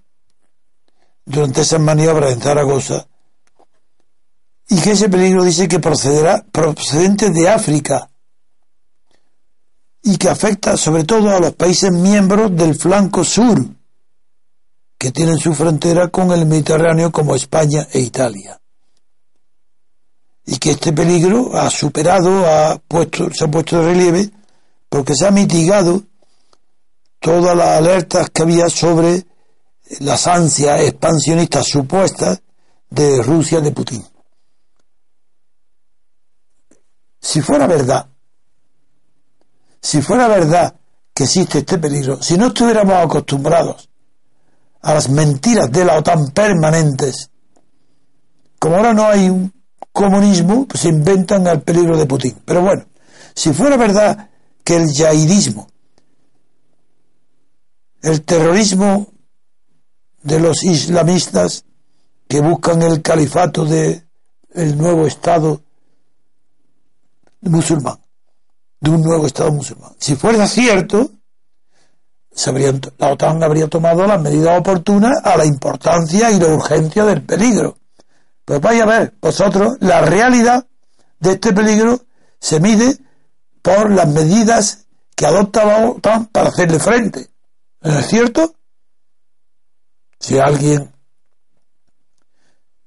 durante esas maniobras en Zaragoza. Y que ese peligro dice que procederá procedente de África y que afecta sobre todo a los países miembros del flanco sur que tienen su frontera con el Mediterráneo como España e Italia y que este peligro ha superado ha puesto se ha puesto de relieve porque se ha mitigado todas las alertas que había sobre las ansias expansionistas supuestas de Rusia de Putin. Si fuera verdad, si fuera verdad que existe este peligro, si no estuviéramos acostumbrados a las mentiras de la OTAN permanentes, como ahora no hay un comunismo, pues se inventan el peligro de Putin. Pero bueno, si fuera verdad que el yihadismo, el terrorismo de los islamistas que buscan el califato de nuevo estado musulmán, de un nuevo estado musulmán. Si fuera cierto, se la OTAN habría tomado las medidas oportunas a la importancia y la urgencia del peligro. Pues vaya a ver, vosotros, la realidad de este peligro se mide por las medidas que adopta la OTAN para hacerle frente. ¿No es cierto? Si alguien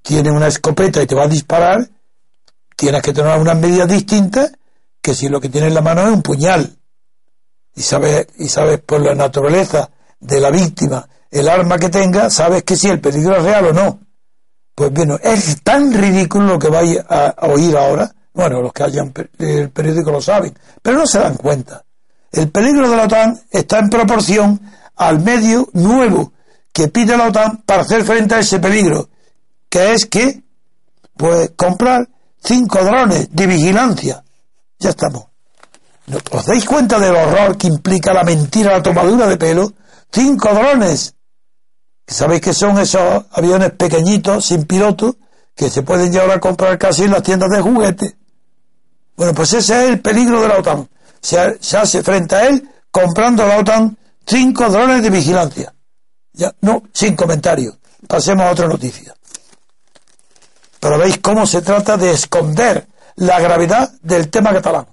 tiene una escopeta y te va a disparar, tienes que tomar unas medidas distintas que si lo que tiene en la mano es un puñal. Y sabes, y sabes por la naturaleza de la víctima, el arma que tenga, sabes que si el peligro es real o no. Pues bueno, es tan ridículo lo que vais a, oír ahora. Bueno, los que hayan el periódico lo saben, pero no se dan cuenta. El peligro de la OTAN está en proporción al medio nuevo que pide la OTAN para hacer frente a ese peligro, que es que, pues, comprar cinco drones de vigilancia. Ya estamos. ¿No- ¿Os dais cuenta del horror que implica la mentira, la tomadura de pelo? Cinco drones. ¿Sabéis que son esos aviones pequeñitos, sin piloto, que se pueden llevar a comprar casi en las tiendas de juguetes? Bueno, pues ese es el peligro de la OTAN. Se, se hace frente a él comprando la OTAN cinco drones de vigilancia. Ya, no, sin comentarios. Pasemos a otra noticia. Pero veis cómo se trata de esconder la gravedad del tema catalán,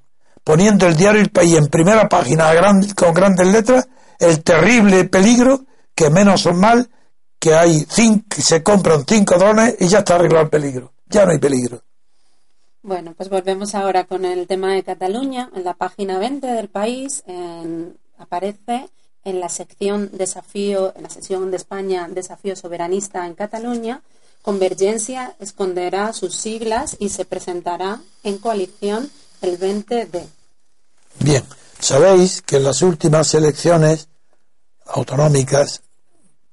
poniendo el diario El País en primera página a con grandes letras el terrible peligro que menos mal que hay cinco, se compran cinco drones y ya está arreglado el peligro. Ya no hay peligro. Bueno, pues volvemos ahora con el tema de Cataluña. En la página 20 del país aparece en la sección desafío, en la sección de España, desafío soberanista en Cataluña, Convergencia esconderá sus siglas y se presentará en coalición el 20 de. Bien, sabéis que en las últimas elecciones autonómicas,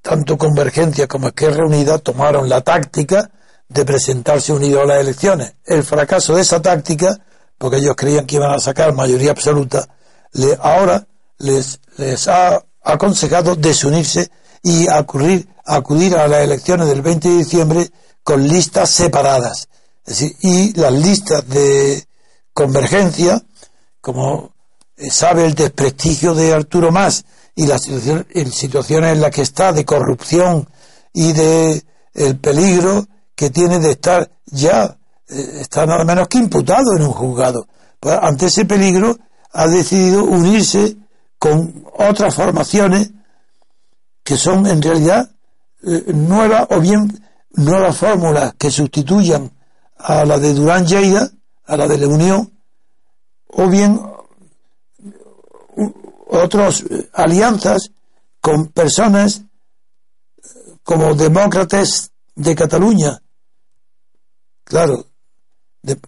tanto Convergencia como Esquerra Unida tomaron la táctica de presentarse unidos a las elecciones. El fracaso de esa táctica, porque ellos creían que iban a sacar mayoría absoluta, le, ahora les, les ha aconsejado desunirse y acudir, acudir a las elecciones del 20 de diciembre con listas separadas. y las listas de convergencia, como sabe el desprestigio de Arturo Más y la situación, en situaciones en las que está de corrupción y de el peligro que tiene de estar ya, eh, está nada menos que imputado en un juzgado. Pues ante ese peligro ha decidido unirse con otras formaciones que son en realidad eh, nuevas o bien nuevas fórmulas que sustituyan a la de Durán Lleida, a la de la Unión, o bien otras eh, alianzas con personas como demócratas de Cataluña, claro,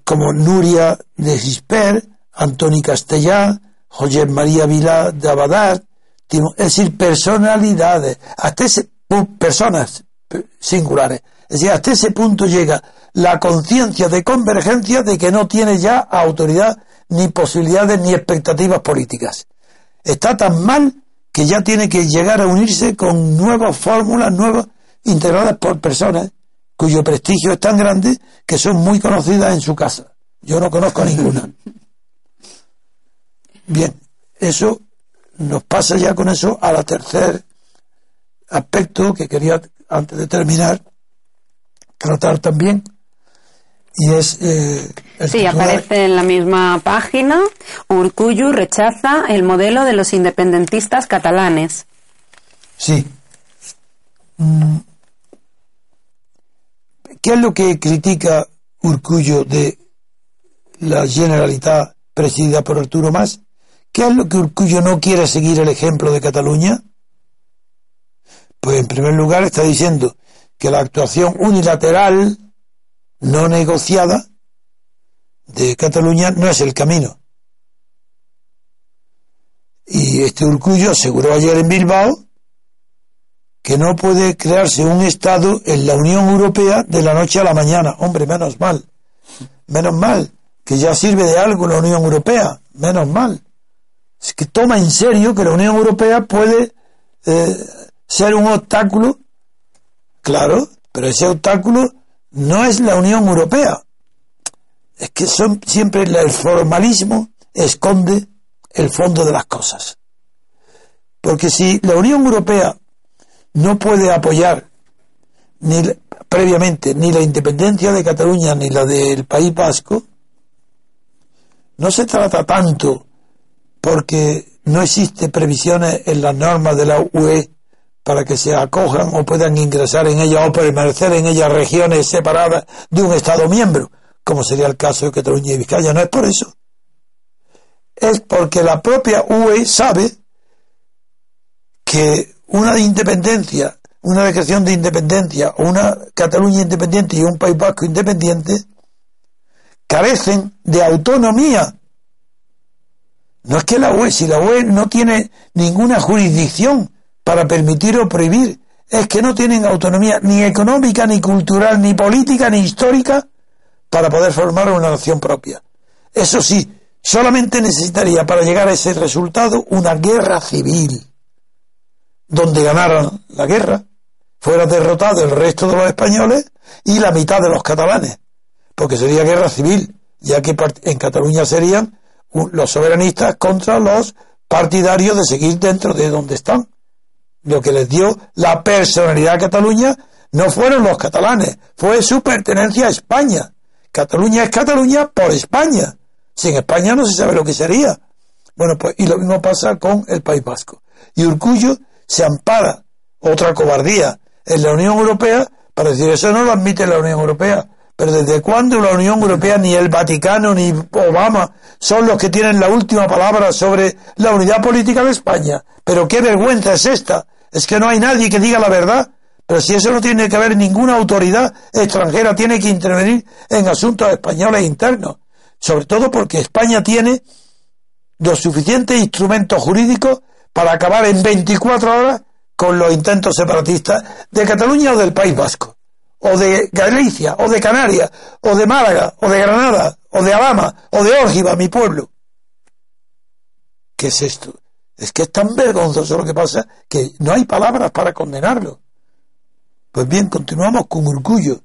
como Nuria de Gisper, Antoni Castellá, José María Vilá de Abadar, es decir, personalidades, hasta ese, personas singulares. Es decir, hasta ese punto llega la conciencia de convergencia de que no tiene ya autoridad ni posibilidades ni expectativas políticas. Está tan mal que ya tiene que llegar a unirse con nuevas fórmulas, nuevas, integradas por personas cuyo prestigio es tan grande que son muy conocidas en su casa. Yo no conozco ninguna. Bien, eso nos pasa ya con eso a la tercer aspecto que quería, antes de terminar, tratar también. Y es. Eh, sí, aparece en la misma página. Urcuyu rechaza el modelo de los independentistas catalanes. Sí. Mm. ¿Qué es lo que critica Urcullo de la Generalitat presidida por Arturo Mas? ¿Qué es lo que Urcullo no quiere seguir el ejemplo de Cataluña? Pues en primer lugar está diciendo que la actuación unilateral, no negociada, de Cataluña no es el camino. Y este Urcullo aseguró ayer en Bilbao que no puede crearse un Estado en la Unión Europea de la noche a la mañana. Hombre, menos mal. Menos mal, que ya sirve de algo la Unión Europea. Menos mal es que toma en serio que la Unión Europea puede eh, ser un obstáculo, claro, pero ese obstáculo no es la Unión Europea. Es que son, siempre el formalismo esconde el fondo de las cosas. Porque si la Unión Europea no puede apoyar ni previamente ni la independencia de Cataluña ni la del País Vasco, no se trata tanto porque no existe previsiones en las normas de la UE para que se acojan o puedan ingresar en ella o permanecer en ellas regiones separadas de un Estado miembro, como sería el caso de Cataluña y Vizcaya. No es por eso. Es porque la propia UE sabe que una independencia, una declaración de independencia una Cataluña independiente y un País Vasco independiente carecen de autonomía no es que la UE, si la UE no tiene ninguna jurisdicción para permitir o prohibir, es que no tienen autonomía ni económica, ni cultural, ni política, ni histórica para poder formar una nación propia. Eso sí, solamente necesitaría para llegar a ese resultado una guerra civil, donde ganaran la guerra, fuera derrotado el resto de los españoles y la mitad de los catalanes, porque sería guerra civil, ya que en Cataluña serían los soberanistas contra los partidarios de seguir dentro de donde están. Lo que les dio la personalidad a Cataluña no fueron los catalanes, fue su pertenencia a España. Cataluña es Cataluña por España. Sin España no se sabe lo que sería. Bueno, pues, y lo mismo pasa con el País Vasco. Y Urcullo se ampara, otra cobardía, en la Unión Europea para decir eso no lo admite la Unión Europea. Pero ¿desde cuándo la Unión Europea, ni el Vaticano, ni Obama son los que tienen la última palabra sobre la unidad política de España? Pero qué vergüenza es esta. Es que no hay nadie que diga la verdad. Pero si eso no tiene que haber ninguna autoridad extranjera, tiene que intervenir en asuntos españoles internos. Sobre todo porque España tiene los suficientes instrumentos jurídicos para acabar en 24 horas con los intentos separatistas de Cataluña o del País Vasco o de Galicia, o de Canarias, o de Málaga, o de Granada, o de Alama, o de Órgiva, mi pueblo. ¿Qué es esto? Es que es tan vergonzoso lo que pasa que no hay palabras para condenarlo. Pues bien, continuamos con Urcullo,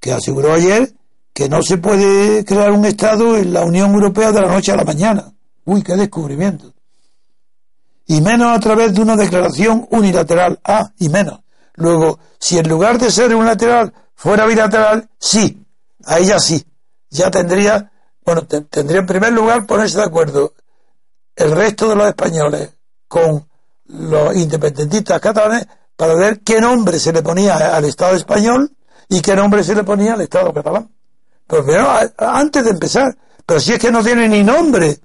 que aseguró ayer que no se puede crear un Estado en la Unión Europea de la noche a la mañana. Uy, qué descubrimiento. Y menos a través de una declaración unilateral. Ah, y menos. Luego, si en lugar de ser unilateral fuera bilateral, sí, ahí ya sí. Ya tendría, bueno, tendría en primer lugar ponerse de acuerdo el resto de los españoles con los independentistas catalanes para ver qué nombre se le ponía al Estado español y qué nombre se le ponía al Estado catalán. Pero primero, antes de empezar, pero si es que no tiene ni nombre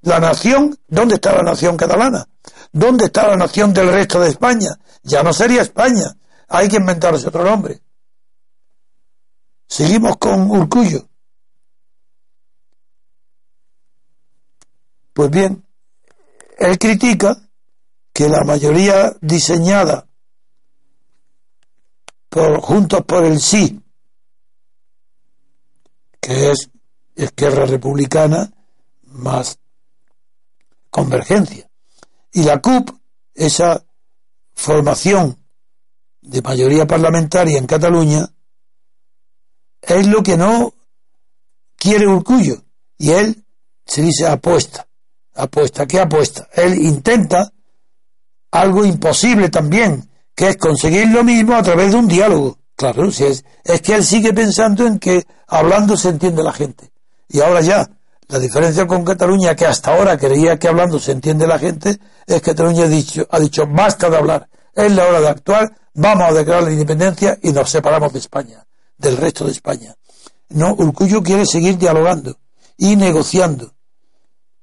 la nación, ¿dónde está la nación catalana? ¿Dónde está la nación del resto de España? Ya no sería España. Hay que inventarse otro nombre. Seguimos con Urcullo. Pues bien, él critica que la mayoría diseñada por Juntos por el Sí, que es Esquerra Republicana más Convergencia, y la CUP, esa formación de mayoría parlamentaria en Cataluña, es lo que no quiere Urcullo. Y él se dice apuesta. Apuesta. ¿Qué apuesta? Él intenta algo imposible también, que es conseguir lo mismo a través de un diálogo. Claro, si es, es que él sigue pensando en que hablando se entiende la gente. Y ahora ya, la diferencia con Cataluña, que hasta ahora creía que hablando se entiende la gente, es que Cataluña ha dicho, ha dicho basta de hablar, es la hora de actuar, vamos a declarar la independencia y nos separamos de España, del resto de España. No, Urcullo quiere seguir dialogando y negociando.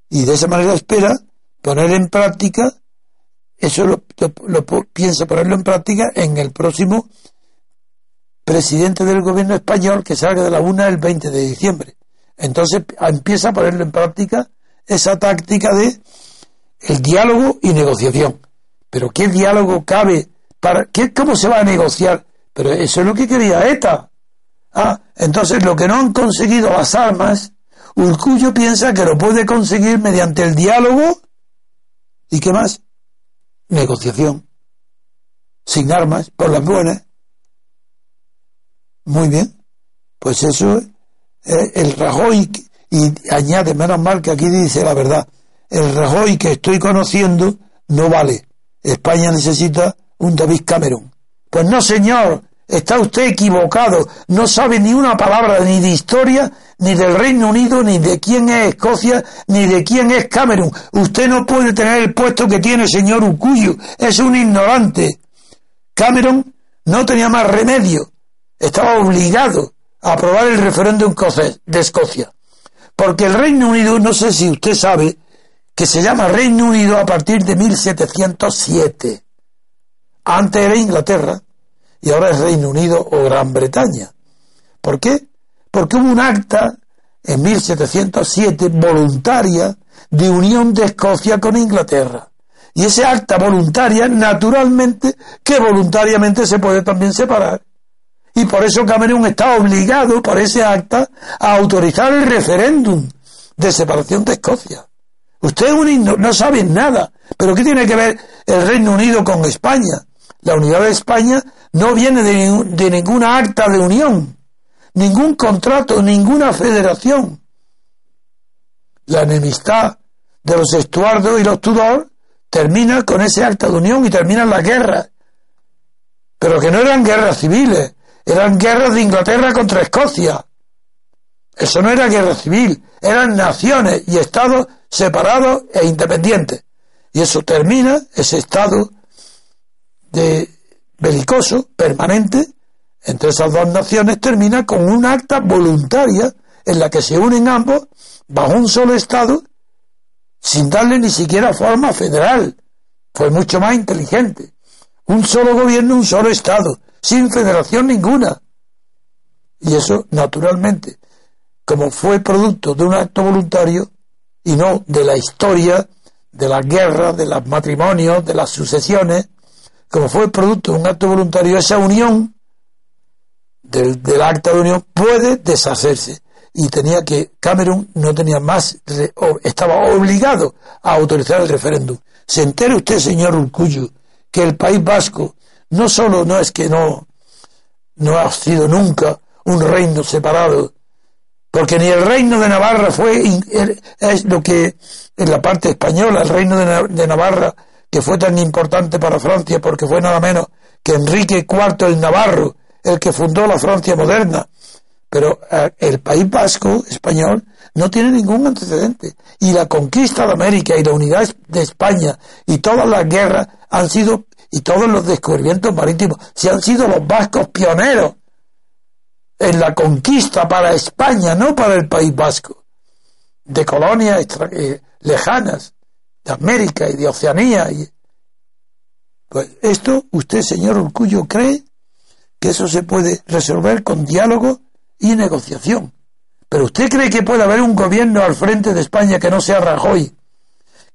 Y de esa manera espera poner en práctica, eso lo, lo piensa ponerlo en práctica en el próximo presidente del gobierno español que salga de la UNA el 20 de diciembre entonces empieza a ponerlo en práctica esa táctica de el diálogo y negociación. Pero ¿qué diálogo cabe? Para ¿Cómo se va a negociar? Pero eso es lo que quería ETA. Ah, entonces lo que no han conseguido las armas, Urcullo piensa que lo puede conseguir mediante el diálogo y qué más? Negociación. Sin armas, por las buenas. Muy bien. Pues eso eh, el Rajoy, y añade, menos mal que aquí dice la verdad, el Rajoy que estoy conociendo no vale. España necesita un David Cameron. Pues no, señor, está usted equivocado. No sabe ni una palabra ni de historia, ni del Reino Unido, ni de quién es Escocia, ni de quién es Cameron. Usted no puede tener el puesto que tiene señor Ucuyo. Es un ignorante. Cameron no tenía más remedio. Estaba obligado aprobar el referéndum de Escocia. Porque el Reino Unido, no sé si usted sabe, que se llama Reino Unido a partir de 1707. Antes era Inglaterra y ahora es Reino Unido o Gran Bretaña. ¿Por qué? Porque hubo un acta en 1707 voluntaria de unión de Escocia con Inglaterra. Y ese acta voluntaria, naturalmente, que voluntariamente se puede también separar y por eso Camerún está obligado por ese acta a autorizar el referéndum de separación de Escocia. Usted no sabe nada, pero ¿qué tiene que ver el Reino Unido con España? La unidad de España no viene de, de ninguna acta de unión, ningún contrato, ninguna federación. La enemistad de los Estuardos y los Tudor termina con ese acta de unión y termina la guerra. Pero que no eran guerras civiles, eran guerras de Inglaterra contra Escocia. Eso no era guerra civil, eran naciones y estados separados e independientes. Y eso termina, ese estado de, belicoso permanente entre esas dos naciones termina con un acta voluntaria en la que se unen ambos bajo un solo Estado sin darle ni siquiera forma federal. Fue mucho más inteligente. Un solo gobierno, un solo Estado, sin federación ninguna. Y eso, naturalmente, como fue producto de un acto voluntario y no de la historia, de las guerras, de los matrimonios, de las sucesiones, como fue producto de un acto voluntario, esa unión del, del acta de unión puede deshacerse y tenía que Cameron no tenía más estaba obligado a autorizar el referéndum. Se entere usted, señor Urcullo, que el País Vasco no solo no es que no no ha sido nunca un reino separado, porque ni el reino de Navarra fue es lo que en la parte española, el reino de Navarra que fue tan importante para Francia porque fue nada menos que Enrique IV el Navarro, el que fundó la Francia moderna, pero eh, el País Vasco español no tiene ningún antecedente. Y la conquista de América y la unidad de España y todas las guerras han sido, y todos los descubrimientos marítimos, se han sido los vascos pioneros en la conquista para España, no para el País Vasco, de colonias eh, lejanas, de América y de Oceanía. Y, pues esto, usted, señor Orcullo, cree que eso se puede resolver con diálogo y negociación. Pero usted cree que puede haber un gobierno al frente de España que no sea Rajoy,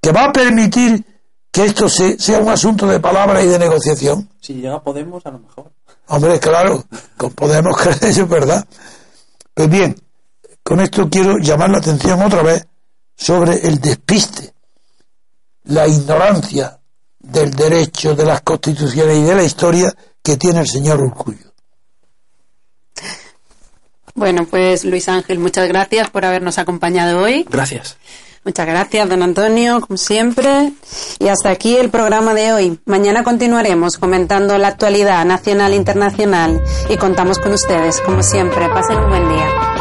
que va a permitir que esto sea un asunto de palabra y de negociación. Si llega Podemos, a lo mejor. Hombre, claro, con Podemos creer eso es verdad. Pues bien, con esto quiero llamar la atención otra vez sobre el despiste, la ignorancia del derecho, de las constituciones y de la historia que tiene el señor Urcullo. Bueno, pues Luis Ángel, muchas gracias por habernos acompañado hoy. Gracias. Muchas gracias, don Antonio, como siempre. Y hasta aquí el programa de hoy. Mañana continuaremos comentando la actualidad nacional e internacional y contamos con ustedes, como siempre. Pasen un buen día.